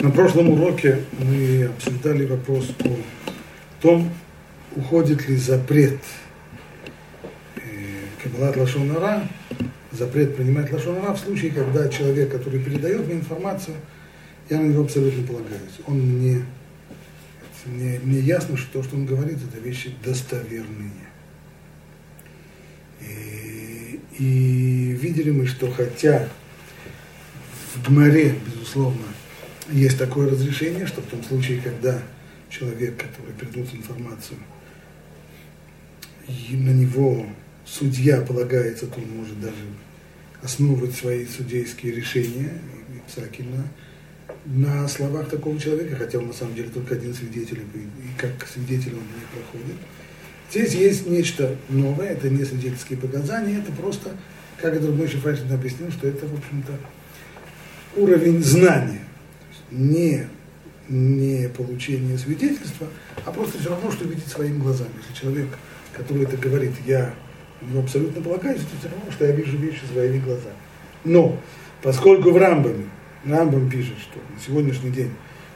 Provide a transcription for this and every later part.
На прошлом уроке мы обсуждали вопрос о том, уходит ли запрет э, Кабалат Лашонара, запрет принимать Лашонара в случае, когда человек, который передает мне информацию, я на него абсолютно полагаюсь. Он мне, мне, мне ясно, что то, что он говорит, это вещи достоверные. И, и видели мы, что хотя в Гмаре, безусловно, есть такое разрешение, что в том случае, когда человек, который передает информацию, и на него судья полагается, то он может даже основывать свои судейские решения, и псаки на, на словах такого человека, хотя он на самом деле только один свидетель, и как свидетель он не проходит. Здесь есть нечто новое, это не свидетельские показания, это просто, как это Мойши Файшин объяснил, что это, в общем-то, уровень знания не, не получение свидетельства, а просто все равно, что видеть своими глазами. Если человек, который это говорит, я ему абсолютно полагаюсь, это все равно, что я вижу вещи своими глазами. Но, поскольку в Рамбаме, Рамбам пишет, что на сегодняшний день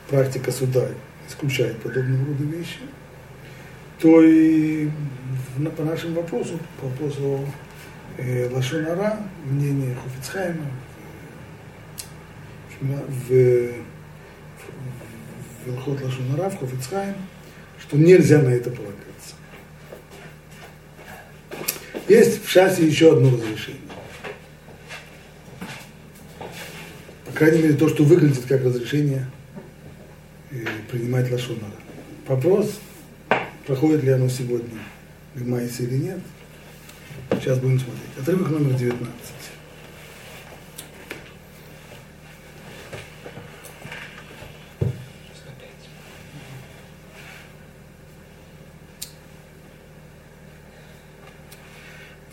практика суда исключает подобного рода вещи, то и по нашему вопросу, по вопросу э, Лашонара, мнение Хофицхайма, в, в Вилхот Лашонара, в Хофицхайм, что нельзя на это полагаться. Есть в шасе еще одно разрешение. По крайней мере, то, что выглядит как разрешение э, принимать Лашонара. Вопрос, проходит ли оно сегодня в Майсе или нет. Сейчас будем смотреть. Отрывок номер 19.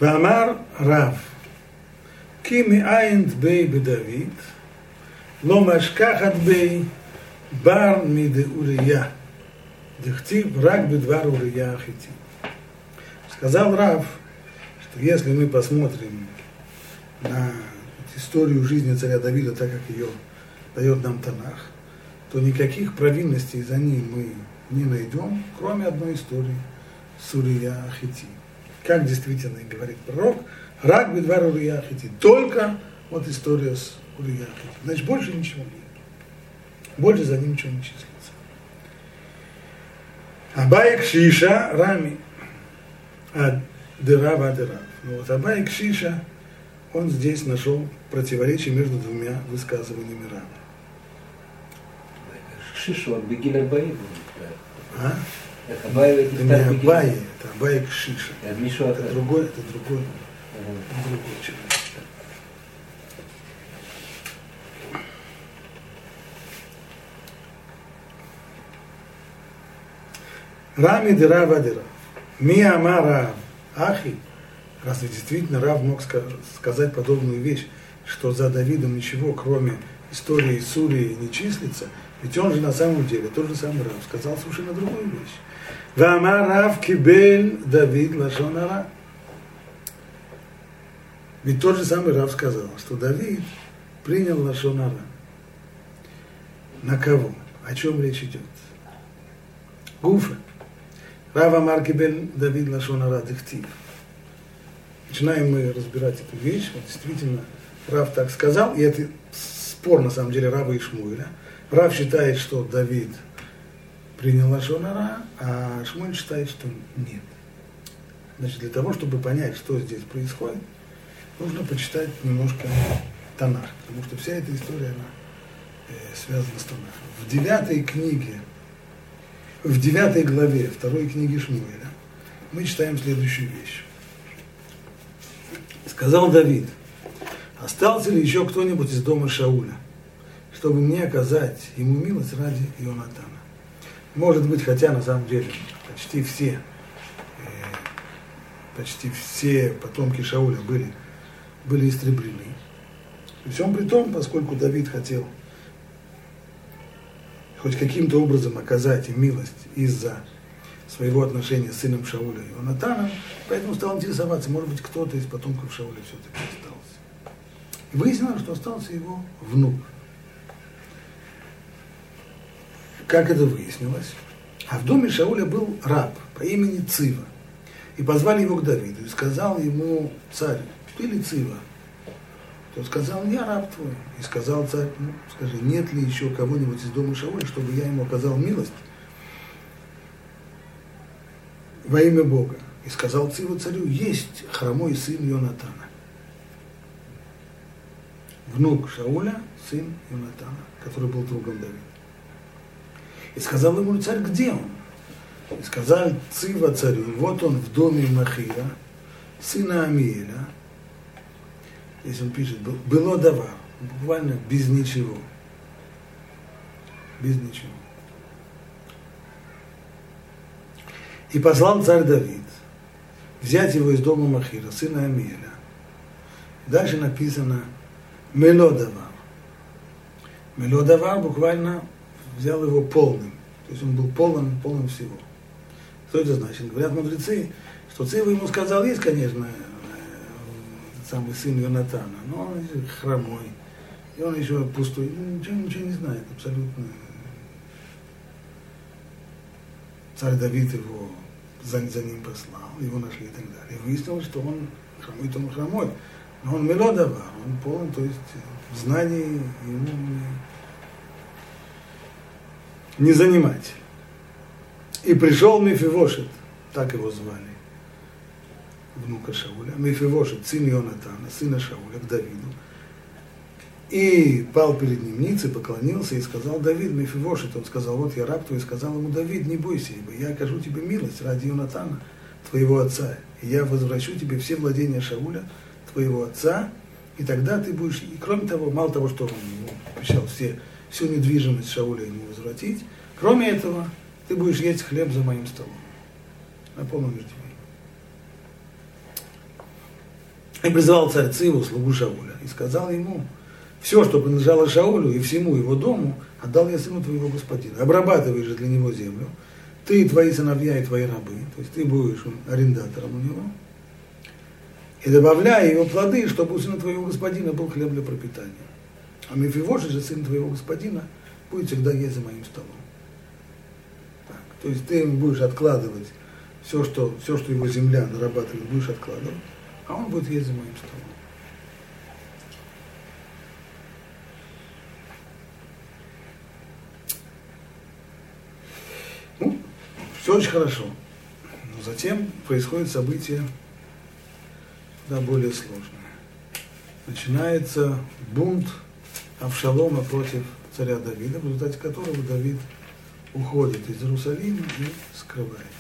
ואמר רב, כי מאין בי בדוד, לא משכחת בי בר מדאוריה, дехтив рак бедвар урия ахити. Сказал Рав, что если мы посмотрим на историю жизни царя Давида, так как ее дает нам Танах, то никаких провинностей за ним мы не найдем, кроме одной истории Сурия Ахити как действительно и говорит пророк, рак бедвар Урияхити, только вот история с Урияхити. Значит, больше ничего нет. Больше за ним ничего не числится. Абайк Шиша Рами. А Дырав Адырав. Ну вот Абайк Шиша, он здесь нашел противоречие между двумя высказываниями Рама. Шишу от Бегина Баи А? Это Абай Это не Абай, это Абай Кшиша. Это Мишу Это другой, это другой, это другой человек. Рами дыра вадира. Ми амара ахи. Разве действительно Рав мог сказать подобную вещь, что за Давидом ничего, кроме истории Сурии, не числится, ведь он же на самом деле, тот же самый Рав, сказал совершенно другую вещь. ואמר רב קיבל Давид лашонара. Ведь тот же самый Рав сказал, что Давид принял лашонара. На кого? О чем речь идет? Гуфа. Рав Амар Кибель Давид Лашонара Дехтив. Начинаем мы разбирать эту вещь. Вот действительно, Рав так сказал, и это спор на самом деле Рава и Шмуэля. Рав считает, что Давид – принял Лашонара, а Шмуль считает, что нет. Значит, для того, чтобы понять, что здесь происходит, нужно почитать немножко Танах, потому что вся эта история, она э, связана с Танахом. В девятой книге, в девятой главе второй книги Шмуэля мы читаем следующую вещь. Сказал Давид, остался ли еще кто-нибудь из дома Шауля, чтобы мне оказать ему милость ради Ионатана? Может быть, хотя на самом деле почти все, э, почти все потомки Шауля были, были истреблены. При всем при том, поскольку Давид хотел хоть каким-то образом оказать им милость из-за своего отношения с сыном Шауля и Ионатаном, поэтому стал интересоваться, может быть, кто-то из потомков Шауля все-таки остался. И выяснилось, что остался его внук. Как это выяснилось, а в доме Шауля был раб по имени Цива. И позвали его к Давиду. И сказал ему царь, ты ли Цива? Тот сказал, я раб твой. И сказал царь, ну, скажи, нет ли еще кого-нибудь из дома Шауля, чтобы я ему оказал милость во имя Бога. И сказал Цива царю, есть хромой сын Йонатана. Внук Шауля, сын Йонатана, который был другом Давида. И сказал ему царь, где он? И сказал Цива царю, вот он в доме Махира, сына Амиеля. Здесь он пишет, было давар, буквально без ничего. Без ничего. И послал царь Давид взять его из дома Махира, сына Амиеля. Дальше написано Мелодавар. Мелодавар буквально взял его полным. То есть он был полным, полным всего. Что это значит? Говорят мудрецы, что Цива ему сказал, есть, конечно, э, самый сын Йонатана, но он хромой, и он еще пустой, ну, ничего, ничего не знает, абсолютно. Царь Давид его за, за ним послал, его нашли и так далее. И выяснилось, что он хромой, то он хромой. Но он мелодавар, он полон, то есть знаний ему не, занимать. И пришел Мефивошет, так его звали, внука Шауля, Мефивошет, сын Йонатана, сына Шауля, к Давиду. И пал перед ним ниц и поклонился и сказал, Давид, Мефивошет, он сказал, вот я раб твой, и сказал ему, Давид, не бойся, ибо я окажу тебе милость ради Йонатана, твоего отца, и я возвращу тебе все владения Шауля, твоего отца, и тогда ты будешь, и кроме того, мало того, что он ему обещал все, всю недвижимость Шауля ему возвратить, кроме этого, ты будешь есть хлеб за моим столом. На полном между И призвал царь Циву, слугу Шауля, и сказал ему, все, что принадлежало Шаулю и всему его дому, отдал я сыну твоего господина. Обрабатывай же для него землю, ты, твои сыновья и твои рабы, то есть ты будешь арендатором у него, и добавляй его плоды, чтобы у сына твоего господина был хлеб для пропитания. А Мефивоши же, сын твоего господина, будет всегда есть за моим столом. То есть ты будешь откладывать все, что, все, что его земля нарабатывает, будешь откладывать, а он будет есть за моим столом. Ну, все очень хорошо. Но затем происходит событие да, более сложное. Начинается бунт Авшалома против царя Давида, в результате которого Давид уходит из Иерусалима и скрывается.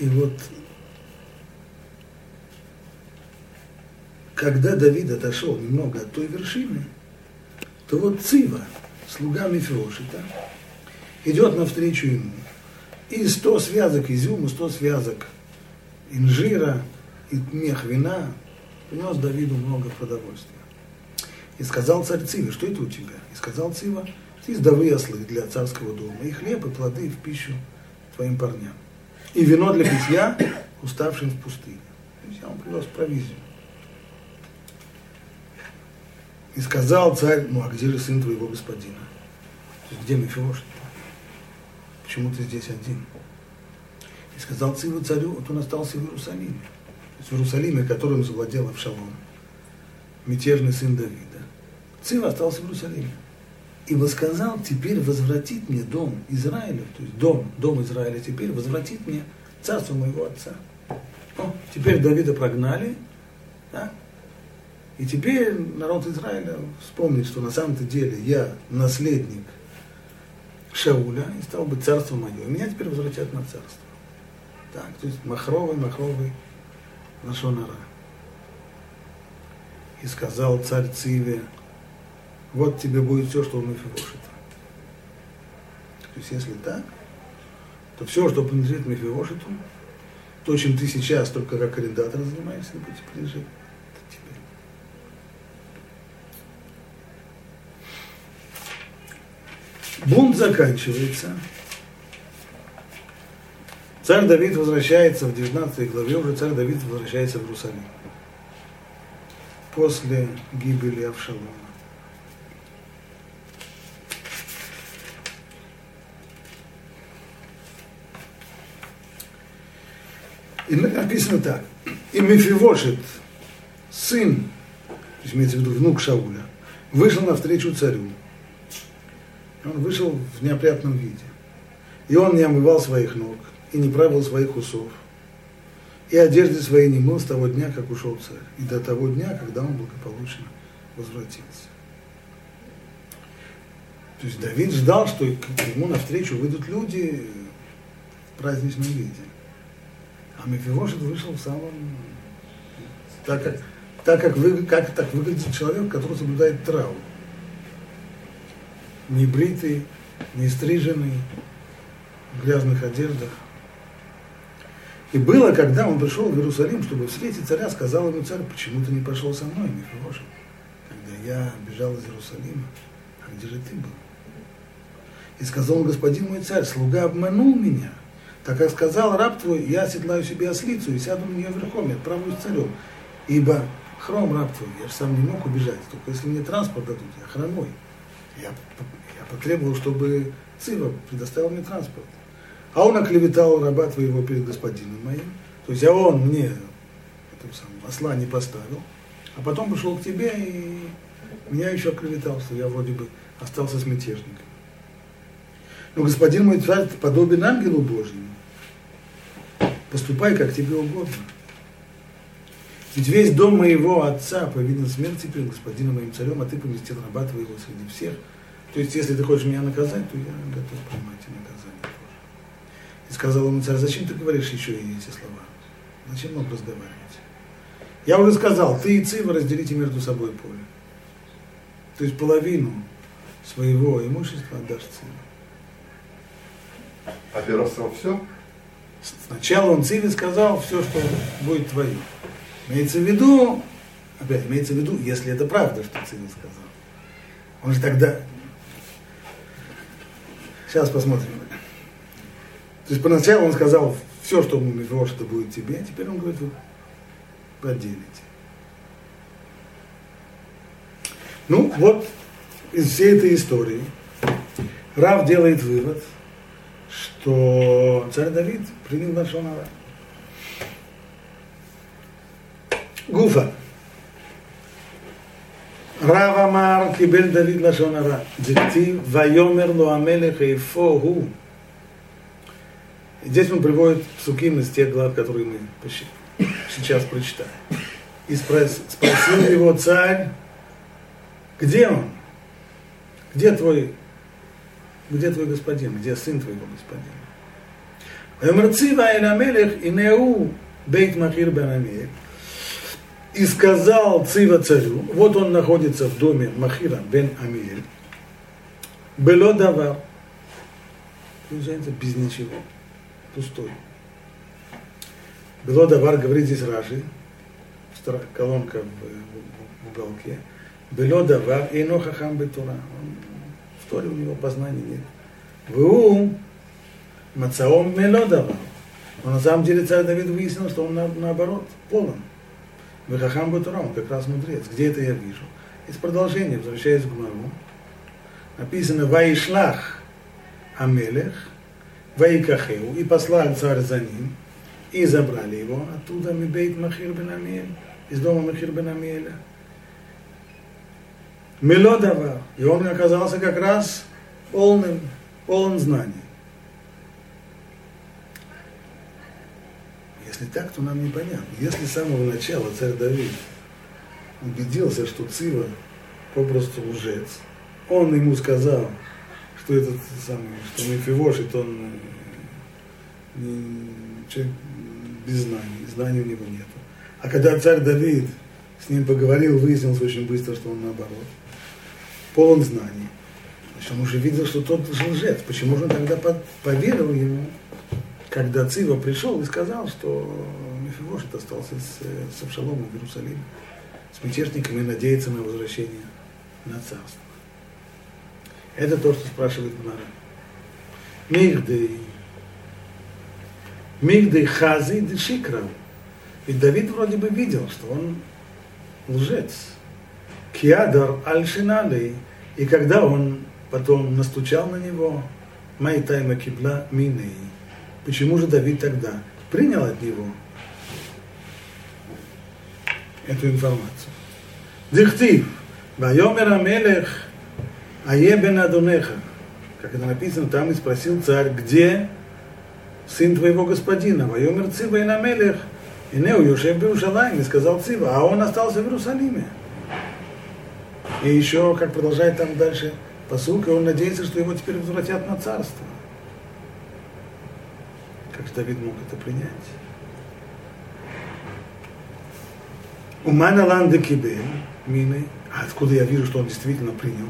И вот когда Давид отошел немного от той вершины, то вот Цива, слуга Мефиошита, идет навстречу ему. И сто связок изюма, сто связок инжира и мех вина принес Давиду много продовольствия. И сказал царь Циве, что это у тебя? И сказал Цива, есть давы ослы для царского дома, и хлеб, и плоды в пищу твоим парням. И вино для питья уставшим в пустыне. То есть я вам привез провизию. И сказал царь, ну а где же сын твоего господина? То есть где Мефиошет? Почему ты здесь один? И сказал царю царю, вот он остался в Иерусалиме. То есть в Иерусалиме, которым завладел Авшалом, мятежный сын Давида. Цив остался в Иерусалиме. И сказал, теперь возвратит мне дом Израиля, то есть дом, дом Израиля теперь возвратит мне царство моего отца. О, теперь Давида прогнали, да? И теперь народ Израиля вспомнит, что на самом-то деле я наследник Шауля, и стал быть царство мое. И меня теперь возвратят на царство. Так, то есть махровый, махровый Нашонара. И сказал царь Циве, вот тебе будет все, что у Мефивошет. То есть если так, то все, что принадлежит Мефивошету, то, чем ты сейчас только как арендатор занимаешься, будет принадлежит тебе. Бунт заканчивается. Царь Давид возвращается в 19 главе, уже царь Давид возвращается в Иерусалим. После гибели Авшалона. И написано так. И Мефивошет, сын, то есть имеется в виду внук Шауля, вышел навстречу царю. Он вышел в неопрятном виде. И он не омывал своих ног, и не правил своих усов. И одежды своей не мыл с того дня, как ушел царь, и до того дня, когда он благополучно возвратился. То есть Давид ждал, что к ему навстречу выйдут люди в праздничном виде. А Мефивошет вышел в самом... Так как, так как, вы, как так выглядит человек, который соблюдает траву. Не бритый, не стриженный, в грязных одеждах. И было, когда он пришел в Иерусалим, чтобы встретить царя, сказал ему царь, почему ты не пошел со мной, Мефивошет, когда я бежал из Иерусалима, а где же ты был? И сказал он, господин мой царь, слуга обманул меня, как сказал раб твой, я оседлаю себе ослицу и сяду на нее верхом, и отправлюсь царем. Ибо хром раб твой, я же сам не мог убежать, только если мне транспорт дадут, я хромой. Я, я потребовал, чтобы Цива предоставил мне транспорт. А он оклеветал раба твоего перед господином моим. То есть, а он мне эту самую, осла не поставил, а потом пришел к тебе и меня еще оклеветал, что я вроде бы остался с мятежником. Но господин мой царь подобен ангелу Божьему. Поступай, как тебе угодно. Ведь весь дом моего отца повинен смерти перед господином моим царем, а ты поместил раба твоего среди всех. То есть, если ты хочешь меня наказать, то я готов принимать и наказание тоже. И сказал ему царь, зачем ты говоришь еще и эти слова? Зачем нам разговаривать? Я уже сказал, ты и Цива разделите между собой поле. То есть половину своего имущества отдашь Циву. А сказал все? Сначала он Циве сказал все, что будет твое. Имеется в виду, опять, имеется в виду, если это правда, что Циве сказал. Он же тогда... Сейчас посмотрим. То есть поначалу он сказал, все, что Мефирош, это будет тебе, а теперь он говорит, вы поделите. Ну, вот из всей этой истории Рав делает вывод – что царь Давид принял Лашонара. Гуфа. רב אמר קיבל דוד לשון הרע, דכתיב ויאמר לו המלך איפה הוא. Здесь он приводит псуким из тех глав, которые мы сейчас прочитаем. И спросил его царь, где он? Где твой где твой господин, где сын твоего господина. И сказал Цива царю, вот он находится в доме Махира бен Амиэль, было давар, без ничего, пустой. Было давар, говорит здесь Ражи, колонка в, в, в уголке, было давар, и но хахам бетура, Торе у него познания нет. Ву Мацаом Мелодава. Но на самом деле царь Давид выяснил, что он на, наоборот полон. Вахахам Батурам, как раз мудрец. Где это я вижу? Из продолжения, возвращаясь к Гмару, написано Ваишлах Амелех, Ваикахеу, и послал царь за ним, и забрали его оттуда Мибейт Махир бен Амель, из дома Махир бен Амеля. Мелодава. И он оказался как раз полным, полон знаний. Если так, то нам непонятно. Если с самого начала царь Давид убедился, что Цива попросту лжец, он ему сказал, что этот самый, что Мефивошит, он э, человек без знаний, знаний у него нет. А когда царь Давид с ним поговорил, выяснилось очень быстро, что он наоборот полон знаний. Значит, он уже видел, что тот лжец. Почему же он тогда поверил ему, когда Цива пришел и сказал, что Мефивошет остался с, с Авшаломом в Это то, что спрашивает Гмара. Мигдей. Мигдей хази дешикрав. Ведь Давид вроде бы видел, что он лжец. Киадар аль И когда он потом настучал на него, Майтайма кибла миней. Почему же Давид тогда принял от него эту информацию? Дихтив. Вайомер Амелех Аебен Адунеха. Как это написано, там и спросил царь, где сын твоего господина? Вайомер Цива и Намелех. И Неу Юшев Берушалайм, и сказал Цива, а он остался в Иерусалиме. И еще, как продолжает там дальше посылка, он надеется, что его теперь возвратят на царство. Как же Давид мог это принять? Умана ланде кибель, мины, а откуда я вижу, что он действительно принял?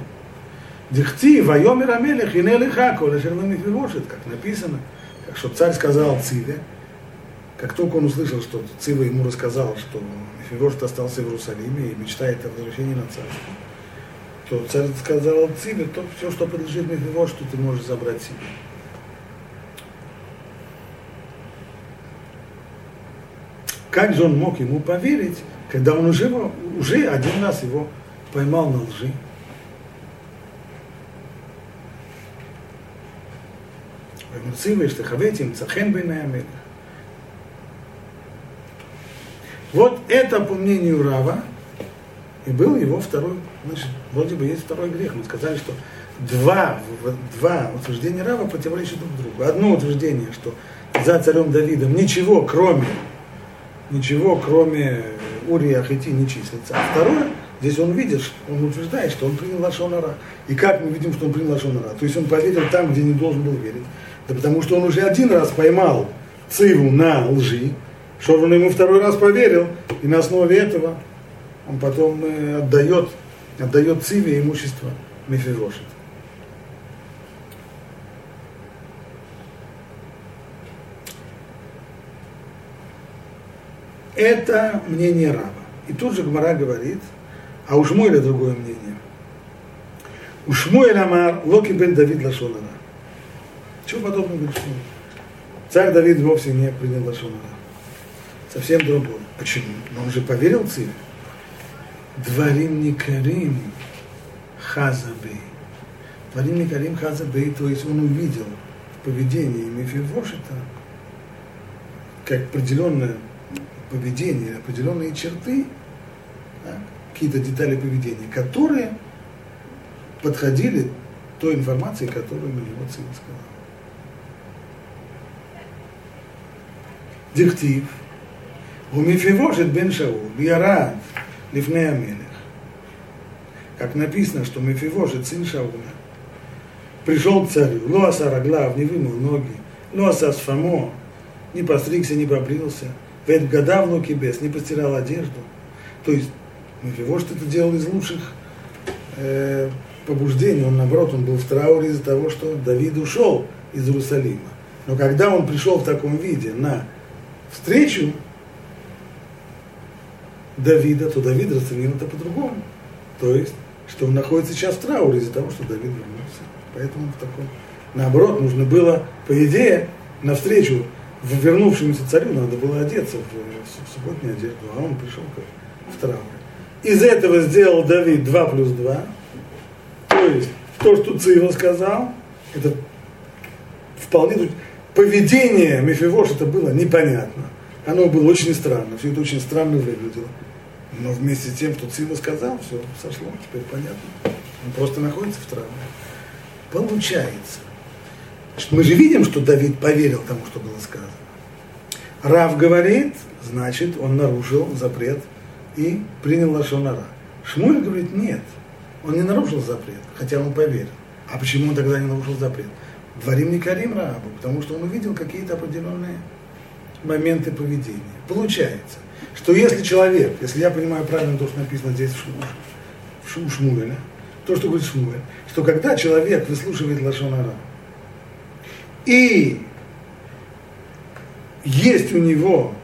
Дихти, вайомер амелех, и нелиха, коля мифивошит, как написано, как что царь сказал Циве, как только он услышал, что Цива ему рассказал, что Мефивошет остался в Иерусалиме и мечтает о возвращении на царство, что царь сказал Цибе, то все, что подлежит на его, что ты можешь забрать себе. Как же он мог ему поверить, когда он уже, уже один раз его поймал на лжи? Вот это, по мнению Рава, и был его второй значит, вроде бы есть второй грех. Мы сказали, что два, два утверждения Рава противоречат друг другу. Одно утверждение, что за царем Давидом ничего, кроме ничего, кроме Урия Ахити не числится. А второе, здесь он видит, он утверждает, что он принял Лашонара. И как мы видим, что он принял Лашонара? То есть он поверил там, где не должен был верить. Да потому что он уже один раз поймал Циву на лжи, что он ему второй раз поверил, и на основе этого он потом э, отдает, отдает Циве имущество Мефирошит. Это мнение раба. И тут же Гмара говорит, а у Шмуэля другое мнение. У Шмуэля Амар Локи бен Давид Лашонара. Чего подобного говорит? Царь Давид вовсе не принял Лашонара совсем другое. Почему? Но он же поверил Циве. Дварим Никарим Хазаби. Дварим Никарим Хазаби, то есть он увидел в поведении как определенное поведение, определенные черты, да, какие-то детали поведения, которые подходили той информации, которую мне его сын сказал. Диктив. У Мефивошит бен Шаул, рад. Левней Амелех. Как написано, что Мефивоши, сын Шауля, пришел к царю, ну, Лоаса Раглав, не вымыл ноги, ну, Лоаса Сфамо, не постригся, не побрился, Вет года в луки без, не постирал одежду. То есть Мефивош это делал из лучших э, побуждений, он наоборот, он был в трауре из-за того, что Давид ушел из Иерусалима. Но когда он пришел в таком виде на встречу, Давида, то Давид расценил это по-другому. То есть, что он находится сейчас в трауре из-за того, что Давид вернулся. Поэтому в таком... Наоборот, нужно было, по идее, навстречу вернувшемуся царю надо было одеться в, в субботнюю одежду, а он пришел как в трауре. Из этого сделал Давид 2 плюс 2. То есть, то, что Цива сказал, это вполне... Поведение Мефивош это было непонятно. Оно было очень странно, все это очень странно выглядело. Но вместе с тем, что Цива сказал, все сошло, теперь понятно. Он просто находится в травме. Получается, что мы же видим, что Давид поверил тому, что было сказано. Рав говорит, значит, он нарушил запрет и принял Лашонара. Шмуль говорит, нет, он не нарушил запрет, хотя он поверил. А почему он тогда не нарушил запрет? Дворим не Карим Рабу, потому что он увидел какие-то определенные моменты поведения. Получается, что если человек, если я понимаю правильно то, что написано здесь в, Шмуэля, то, что говорит Шмуэль, что когда человек выслушивает Лашонара, и есть у него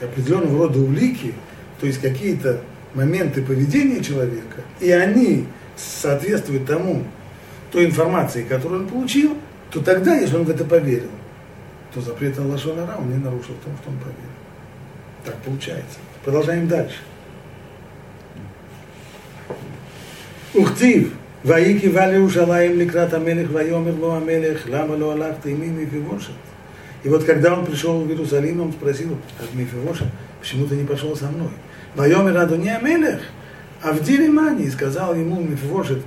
определенного рода улики, то есть какие-то моменты поведения человека, и они соответствуют тому, той информации, которую он получил, то тогда, если он в это поверил, то запрет на Лашонара он не нарушил в том, что он поверил. Так получается. Продолжаем дальше. וכתיב, ויהי קיבה לירושלים לקראת המלך, ויאמר לו המלך, למה לא הלכת עמי מפיבושת? И вот когда он пришел в Иерусалим, он спросил от Мефивоша, почему ты не пошел со мной? Вайомер Адуни Амелех, а в деле Мани, и сказал ему Мефивошет,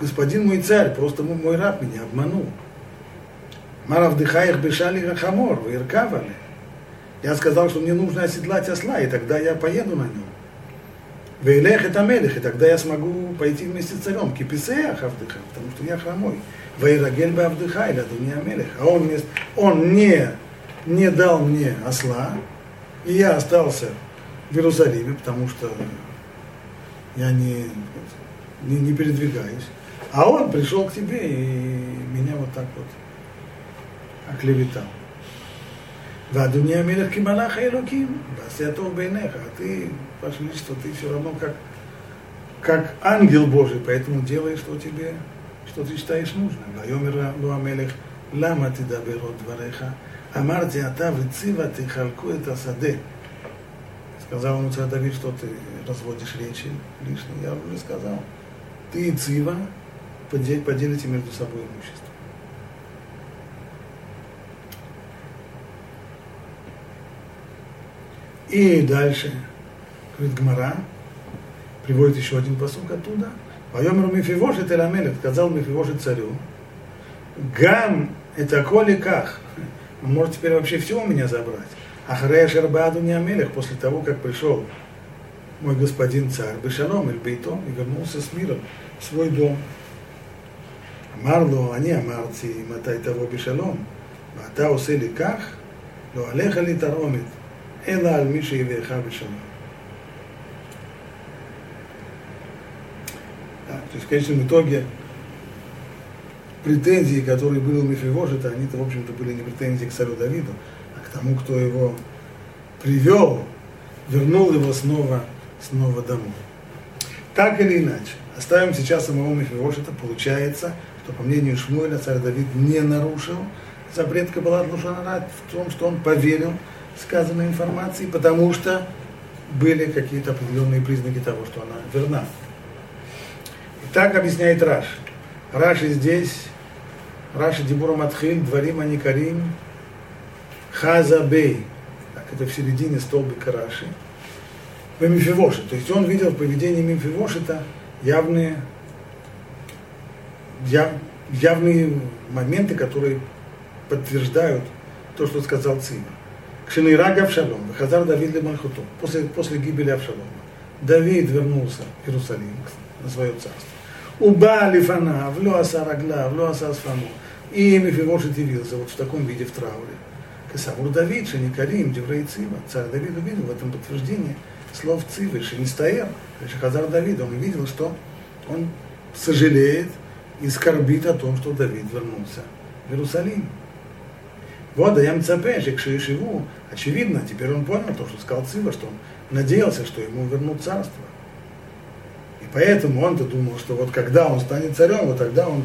господин мой царь, просто мой раб меня обманул. Марав дыхаях бешали рахамор, виркавали. Я сказал, что мне нужно оседлать осла, и тогда я поеду на нем. Вейлех это мелех, и тогда я смогу пойти вместе с царем. Киписеях Авдыха, потому что я хромой. Вейрагель бы Авдыха, или Адуния Мелех. А он, мне, он не, не дал мне осла, и я остался в Иерусалиме, потому что я не, не, не передвигаюсь. А он пришел к тебе и меня вот так вот оклеветал. ואדוני המלך כמלאך האלוקים, ועשייתו בעיניך. Ты, Ваше Величество, ты все равно как, как ангел Божий, поэтому делай, что тебе, что ты считаешь нужным. ויאמר לו המלך, למה תדבר עוד דבריך? אמרתי, אתה וציווה תחלקו את השדה. Сказал ему царь Давид, что ты разводишь речи лишние. Я уже сказал. Ты и Цива поделите между собой имущество. И дальше, говорит Гмара, приводит еще один посук оттуда. Поемру Мифивошит и Рамелет, сказал Мифивошит царю, Гам, это коликах, он а может теперь вообще все у меня забрать. Ахрея Шербааду не Амелех, после того, как пришел мой господин царь, Бешалом или Бейтом, и вернулся с миром в свой дом. Амарло, а не амарци, матай того Бешалом, мата усели как, но алеха ли таромит. אלא על מי שיביאך בשלום. Да, то есть в конечном итоге претензии, которые были у Мефивожета, они-то, в общем-то, были не претензии к царю Давиду, а к тому, кто его привел, вернул его снова, снова домой. Так или иначе, оставим сейчас самого Мефивожета, получается, что, по мнению Шмуэля, царь Давид не нарушил запрет Каббалат Лушанара в том, что он поверил сказанной информации, потому что были какие-то определенные признаки того, что она верна. И так объясняет Раш. Раши здесь, Раши Дибура Матхиль, Дворим Аникарим, Хазабей. Так, это в середине столбика Раши. В Мимфивоши. То есть он видел в поведении Мимфивошита явные, яв, явные моменты, которые подтверждают то, что сказал Цива. Кшенейрага Авшалом, Хазар Давид Лемальхуту, после, после гибели Авшалома. Давид вернулся в Иерусалим, на свое царство. Уба Лифана, в Луаса Рагла, в Луаса Сфану. И Мефивошит явился вот в таком виде в трауре. Кесавур Давид, Шеникарим, Деврей Цива. Царь Давид увидел в этом подтверждение слов Цивы, Шенистаер, Хазар Давид. Он увидел, что он сожалеет и скорбит о том, что Давид вернулся в Иерусалим. Вот, я МЦП, Шикшиешиву, очевидно, теперь он понял то, что сказал Цива, что он надеялся, что ему вернут царство. И поэтому он-то думал, что вот когда он станет царем, вот тогда он,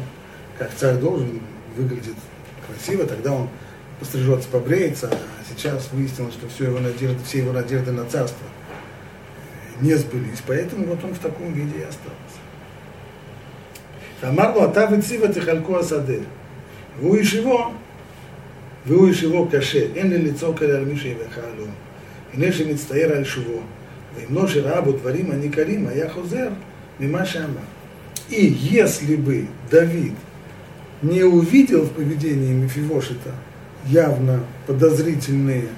как царь должен, выглядит красиво, тогда он пострижется, побреется, а сейчас выяснилось, что все его надежды, все его надежды на царство э, не сбылись. Поэтому вот он в таком виде и остался. Тамарло, а та вицива тихалько асаде. Вы его והוא ישובו קשה, אין לי לצעוק עליה על מי שיבכה לו. הנה שמצטער על שובו, ואם לא שראה בו דברים הניכרים, היה חוזר ממה שאמר. И если бы Давид не увидел в поведении Мефивошита явно подозрительные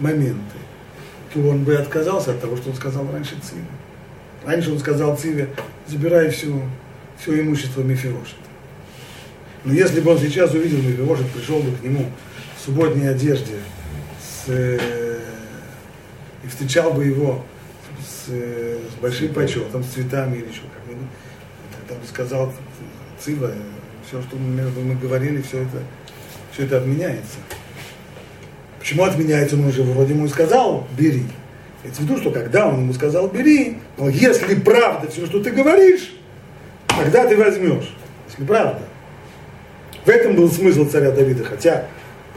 моменты, то он бы отказался от того, что он сказал раньше Циве. Раньше он сказал Циве, забирай все, все имущество Мефивошита. Но если бы он сейчас увидел Мефивошит, пришел бы к нему в субботней одежде с, э, и встречал бы его с, э, с большим почетом, с цветами или еще как-нибудь, бы сказал Цива, все, что мы, мы говорили, все это, все это отменяется. Почему отменяется? Он уже вроде ему сказал, бери. Это в виду, что когда он ему сказал, бери, но если правда все, что ты говоришь, тогда ты возьмешь. Если правда. В этом был смысл царя Давида, хотя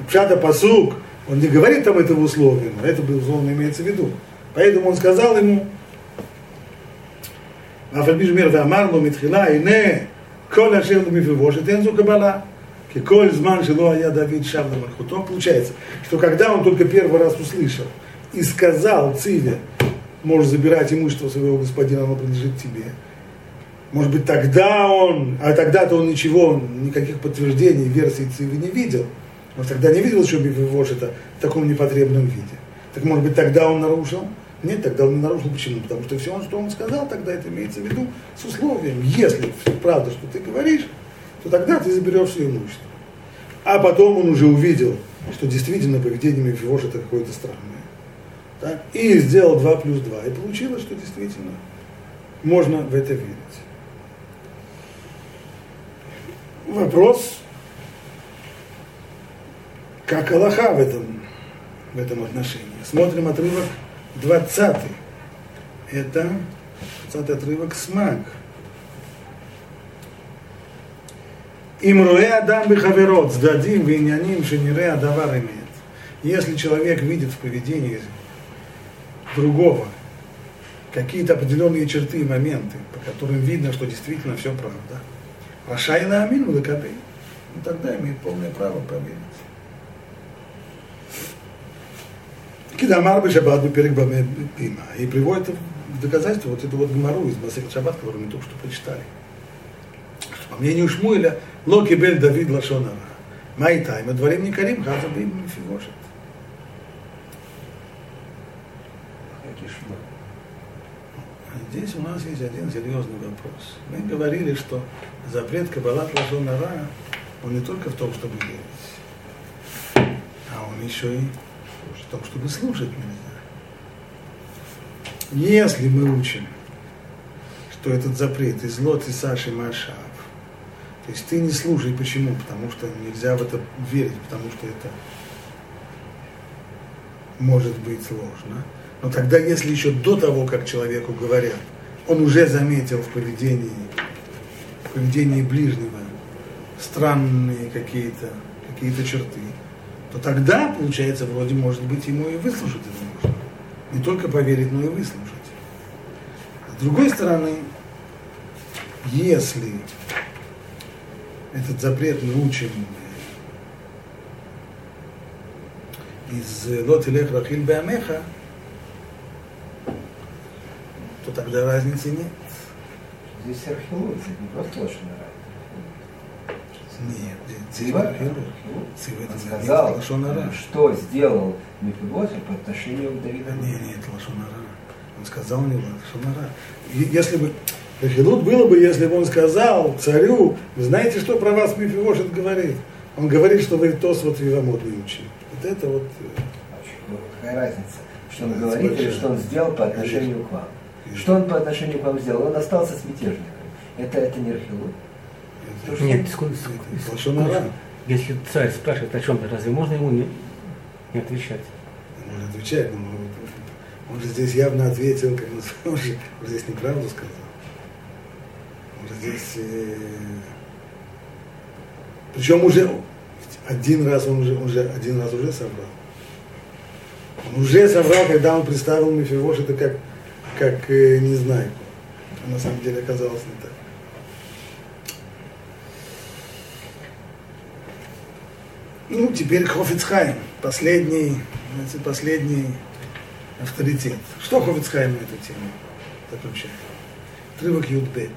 Пшата Пасук, он не говорит там этого условия, но это, безусловно, имеется в виду. Поэтому он сказал ему, Афальбиш мир ואמר לו מתחילה, הנה כל אשר מפיבושת אין זו קבלה. כי כל זמן שלא היה דוד шав למלכותו, получается, что когда он только первый раз услышал и сказал Циве, можешь забирать имущество своего господина, оно принадлежит тебе, может быть, тогда он, а тогда-то он ничего, никаких подтверждений, версий Цивы не видел. он тогда не видел, что Бифивош это в таком непотребном виде. Так может быть, тогда он нарушил? Нет, тогда он не нарушил. Почему? Потому что все, что он сказал, тогда это имеется в виду с условием. Если правда, что ты говоришь, то тогда ты заберешь все имущество. А потом он уже увидел, что действительно поведение Мефивоша это какое-то странное. Так? И сделал 2 плюс 2. И получилось, что действительно можно в это верить. Вопрос, как Аллаха в этом, в этом отношении. Смотрим отрывок 20. Это 20 отрывок Смак. Им руэ адам бихаверот, сдадим виняним шенире адавар имеет. Если человек видит в поведении другого какие-то определенные черты и моменты, по которым видно, что действительно все правда, Рашай на Амин Лакабей, ну тогда имеет полное право проверить. Кидамар Шаббат бы перек Бима. И приводит в доказательство вот эту вот гмару из Масек Шаббат, которую мы только что прочитали. Что, по мнению Шмуэля, Локи Бель Давид Лашонара. Майтай, мы дворим не карим, хаза бы им фигошит. Здесь у нас есть один серьезный вопрос. Мы говорили, что запрет Кабалат Лашонара, он не только в том, чтобы верить, а он еще и в том, чтобы слушать нельзя. Если мы учим, что этот запрет из Лот и Саши Машав, то есть ты не слушай, почему? Потому что нельзя в это верить, потому что это может быть сложно. Но тогда, если еще до того, как человеку говорят, он уже заметил в поведении, в поведении ближнего странные какие-то какие черты, то тогда, получается, вроде, может быть, ему и выслушать это можно. Не только поверить, но и выслушать. С другой стороны, если этот запрет мы учим из Лот Илех Рахиль Беамеха, то тогда разницы нет. Здесь археология, не просто лошадь нет, Цива, он сказал, что сделал Мефибоса по отношению к Давиду. Нет, нет, Лашонара. Он сказал мне Лашонара. Если бы Хилут было бы, если бы он сказал царю, вы знаете, что про вас Мефибошет говорит? Он говорит, что вы тос вот Вивамот не учили. Вот это вот... Э, а какая разница, что он говорит или что он сделал по отношению к вам? Что он по отношению к вам сделал? Он остался с мятежником. Это, это не Архилут. Нет, сколько, сколько, если царь спрашивает о чем-то, разве можно ему не, не отвечать? Можно отвечать, но он же здесь явно ответил, как он же здесь неправду сказал. Он же здесь... Э, причем уже один раз он уже, он уже один раз уже собрал. Он уже собрал, когда он представил Мефивош, это как, как э, не знаю. А на самом деле оказалось не так. Ну, теперь Хофицхайм, последний, знаете, последний авторитет. Что Хофицхайм на эту тему заключает? Отрывок Юдбет.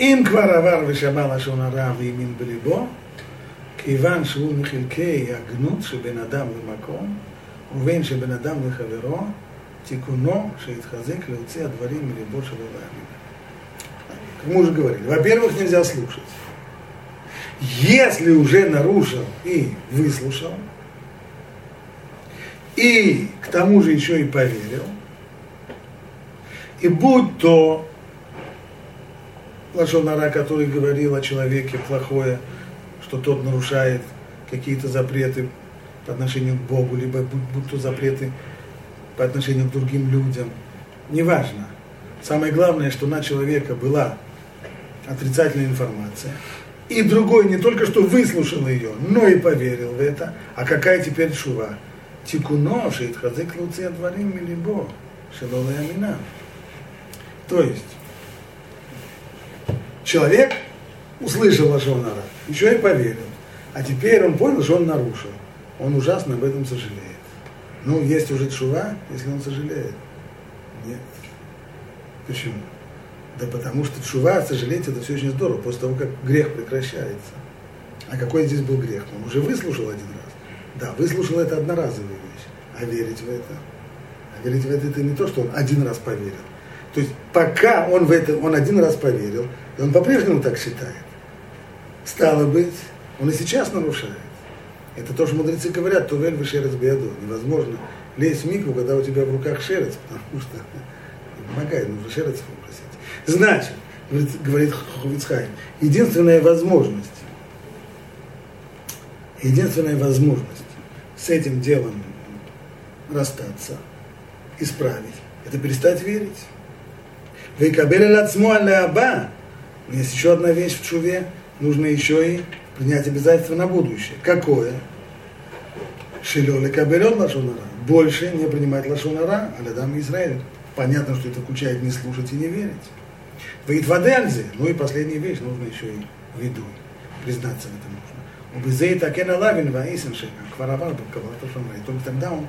אם כבר עבר ושמע לשון הרע והאמין בליבו, כיוון שהוא מחלקי הגנות שבין אדם למקום, ובין שבין אדם לחברו, תיקונו שיתחזק להוציא הדברים מליבו שלו להאמין. Как мы уже говорили, во-первых, нельзя слушать. Если уже нарушил и выслушал, и к тому же еще и поверил, и будь то Лашонара, который говорил о человеке плохое, что тот нарушает какие-то запреты по отношению к Богу, либо будь, будь то запреты по отношению к другим людям, неважно. самое главное, что на человека была отрицательная информация, и другой не только что выслушал ее, но и поверил в это, а какая теперь шува? Тикуно, шейтхазык луци адварим милибо, шелола ямина. То есть, человек услышал Лашонара, еще и поверил. А теперь он понял, что он нарушил. Он ужасно об этом сожалеет. Ну, есть уже чува, если он сожалеет. Нет. Почему? Да потому что чува, сожалеть, это все очень здорово, после того, как грех прекращается. А какой здесь был грех? Он уже выслушал один раз. Да, выслушал это одноразовая вещь. А верить в это? А верить в это это не то, что он один раз поверил. То есть пока он в это, он один раз поверил, и он по-прежнему так считает, стало быть, он и сейчас нарушает. Это то, что мудрецы говорят, то вель шерец биаду. Невозможно лезть в микву, когда у тебя в руках шерец, потому что не помогает, нужно шерец. Значит, говорит, говорит Ховицхайм, единственная возможность, единственная возможность с этим делом расстаться, исправить, это перестать верить. Вейкабель лацмо аба. Есть еще одна вещь в чуве, нужно еще и принять обязательство на будущее. Какое? Шилёле кабелет лашонара. Больше не принимать лашонара, а лядам Израиль. Понятно, что это включает не слушать и не верить. Вейт вадельзе. Ну и последняя вещь, нужно еще и виду. Признаться в этом нужно. Убизей такен алавин ваисен шека. Кваравар бакавата шамра. И только тогда он,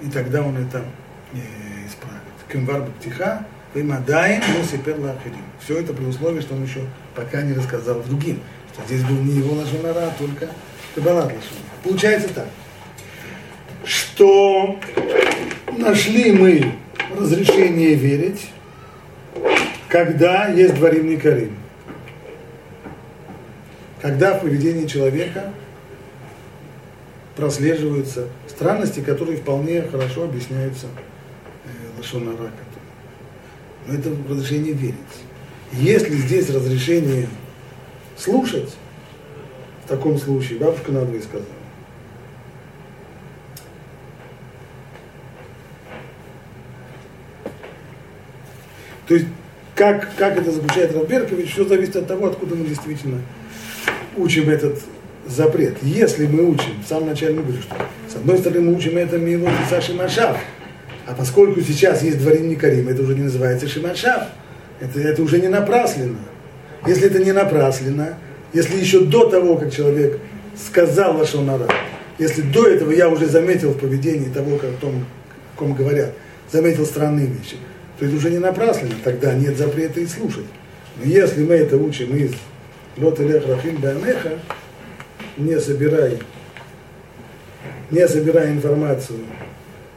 и тогда он это э, исправит. Кемвар бактиха, веймадайн, мусипер лахирим. Все это при условии, что он еще пока не рассказал другим что здесь был не его лошонара, а только Кабалат лошонара. Получается так, что нашли мы разрешение верить, когда есть дворимный карим. Когда в поведении человека прослеживаются странности, которые вполне хорошо объясняются э, лошонара. Но это разрешение верить. Если здесь разрешение слушать, в таком случае, бабушка надвое сказала. То есть, как, как это заключает Равберкович, все зависит от того, откуда мы действительно учим этот запрет. Если мы учим, в самом начале мы говорим, что с одной стороны мы учим это Милот и Саши Машав, а поскольку сейчас есть дворим Карим, это уже не называется Шимашав, это, это уже не напрасленно. Если это не напраслено, если еще до того, как человек сказал Лашонара, если до этого я уже заметил в поведении того, как о том, о ком говорят, заметил странные вещи, то это уже не напрасленно, тогда нет запрета и слушать. Но если мы это учим из Лот Илех Рафим Беанеха, не собирай, не собирай информацию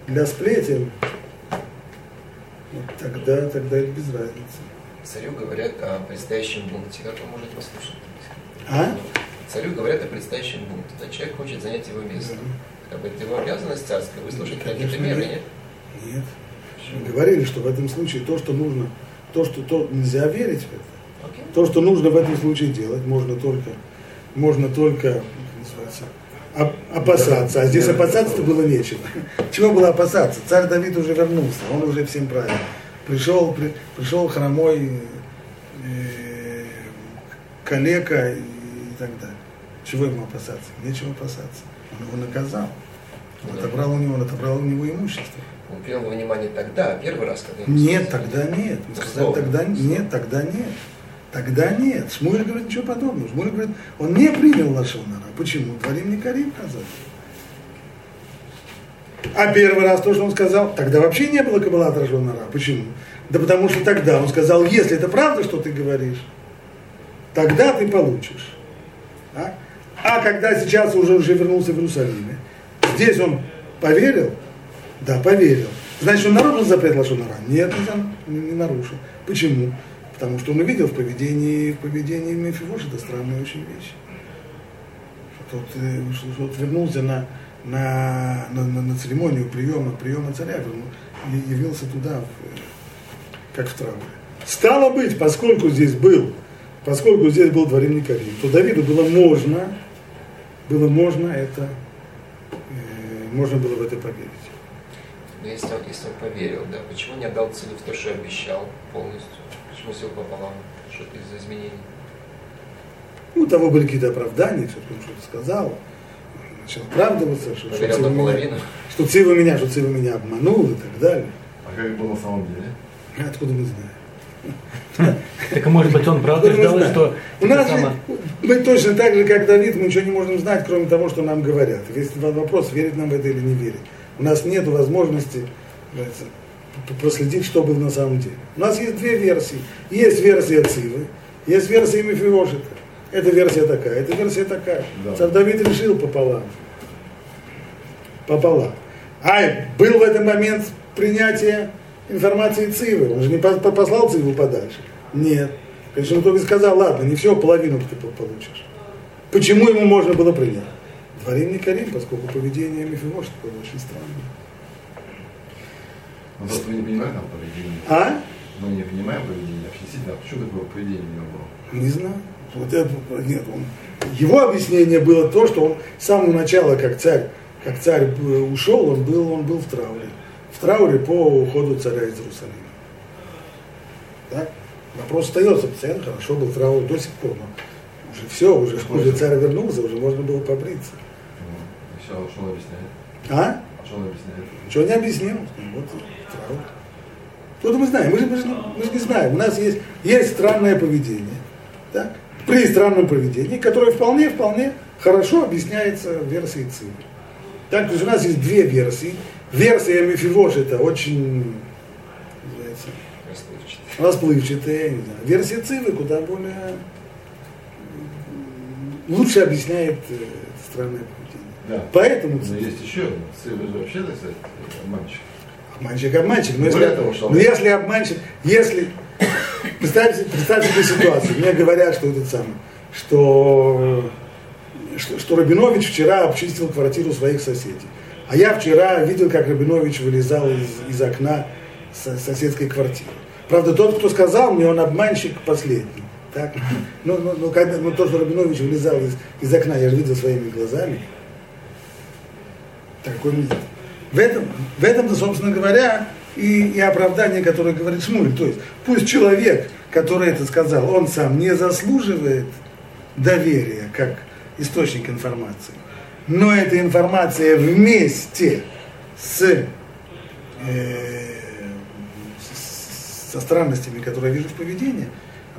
для сплетен, вот тогда, тогда это без разницы царю говорят о предстоящем бунте. Как он может послушать? А? Царю говорят о предстоящем бунте. Да, человек хочет занять его место. Да. Как бы это его обязанность царская, выслушать какие-то меры, нет? Нет. Мы говорили, что в этом случае то, что нужно, то, что то, нельзя верить в это. Okay. То, что нужно в этом случае делать, можно только, можно только называется, опасаться. А здесь опасаться-то было нечего. Чего было опасаться? Царь Давид уже вернулся, он уже всем правил пришел, при, пришел хромой э, калека и, и так далее. Чего ему опасаться? Нечего опасаться. Он его наказал. Он отобрал у него, он отобрал у него имущество. Он принял внимание тогда, а первый раз, когда Нет, тогда нет. Мы сказали, тогда нет, тогда нет. Тогда нет. Шмуль говорит ничего подобного. Шмуль говорит, он не принял Лашонара. Почему? Дворим не Карим казали. А первый раз то, что он сказал, тогда вообще не было Каббала Рашонара. Почему? Да потому что тогда он сказал, если это правда, что ты говоришь, тогда ты получишь. А, а когда сейчас уже, уже вернулся в Иерусалиме, здесь он поверил? Да, поверил. Значит, он нарушил запрет Лашонара? Нет, не, не нарушил. Почему? Потому что он увидел в поведении, в поведении Мефивош, это странная очень вещь. Что тот, э, что, тот вернулся на, на, на, на, на церемонию приема, приема царя, он явился туда, в, как в трауре. Стало быть, поскольку здесь был, поскольку здесь был дворим Никарим, то Давиду было можно, было можно это, э, можно было в это поверить. Но если он, если он поверил, да, почему не отдал целью в то, что обещал полностью? Почему все пополам? Что-то из-за изменений? Ну, у того были какие-то оправдания, что он что-то сказал, начал оправдываться, что, что, Цива меня, что Цива меня, что Цива меня обманул и так далее. А как было на самом деле? Откуда мы знаем? Так а может быть он правда ждал, что... У нас же, мы точно так же, как Давид, мы ничего не можем знать, кроме того, что нам говорят. Весь вопрос, верить нам в это или не верить. У нас нет возможности проследить, что было на самом деле. У нас есть две версии. Есть версия Цивы, есть версия Мефиошета. Эта версия такая, эта версия такая. Да. Царь Давид решил пополам. Пополам. А был в этот момент принятие информации Цивы. Он же не послал Циву подальше. Нет. Конечно, он только сказал, ладно, не все, половину ты получишь. Почему ему можно было принять? Дворим не Карим, поскольку поведение Мефимошта было очень странным. Ну, просто мы не понимаем там поведение. А? Мы не понимаем поведение. Действительно, а почему такое поведение у него было? Не знаю. Вот это, нет, он, его объяснение было то, что он с самого начала, как царь, как царь ушел, он был, он был в трауре. В трауре по уходу царя из Иерусалима. Да? Вопрос остается постоянно, хорошо был траур до сих пор, но уже все, уже, уже царь вернулся, уже можно было побриться. Что он объясняет? А? Что он объясняет? Ничего не объяснил. Вот. Тут мы знаем, мы же, мы, же, мы же не знаем. У нас есть, есть странное поведение. Так? При странном поведении, которое вполне, вполне хорошо объясняется версией Цивы. Так, то есть у нас есть две версии. Версия Мефивош это очень расплывчатая, не знаю. Версия Цивы куда более лучше объясняет э, странное поведение. Да. Поэтому Но есть еще вообще, так сказать, обманщик. Обманщик, обманщик. Но если, того, что но если обманщик, если представьте, представьте себе ситуацию. Мне говорят, что этот самый, что, что, что Рабинович вчера обчистил квартиру своих соседей. А я вчера видел, как Рабинович вылезал из, из окна соседской квартиры. Правда, тот, кто сказал мне, он обманщик последний. Так? Ну, ну, ну, когда, ну, тот, что Рабинович вылезал из, из окна, я же видел своими глазами. Такой нет. В этом, в этом-то, собственно говоря, и, и оправдание, которое говорит Шмуль. То есть пусть человек, который это сказал, он сам не заслуживает доверия как источник информации, но эта информация вместе с, э, со странностями, которые я вижу в поведении,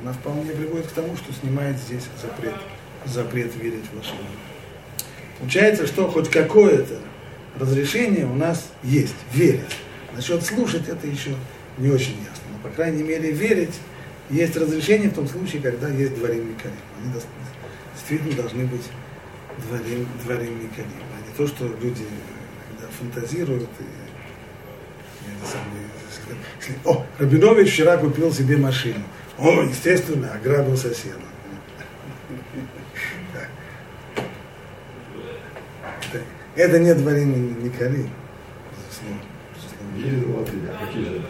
она вполне приводит к тому, что снимает здесь запрет, запрет верить в волшебство. Получается, что хоть какое-то разрешение у нас есть, верить. Насчет слушать это еще не очень ясно. Но, по крайней мере, верить есть разрешение в том случае, когда есть дворим Микарим. Они действительно должны быть дворим, дворим Микарим, а не то, что люди когда фантазируют и, и самое, о, Рабинович вчера купил себе машину. О, естественно, ограбил соседа. Это не дворим какие же?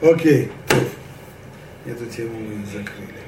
Окей. Эту тему мы закрыли.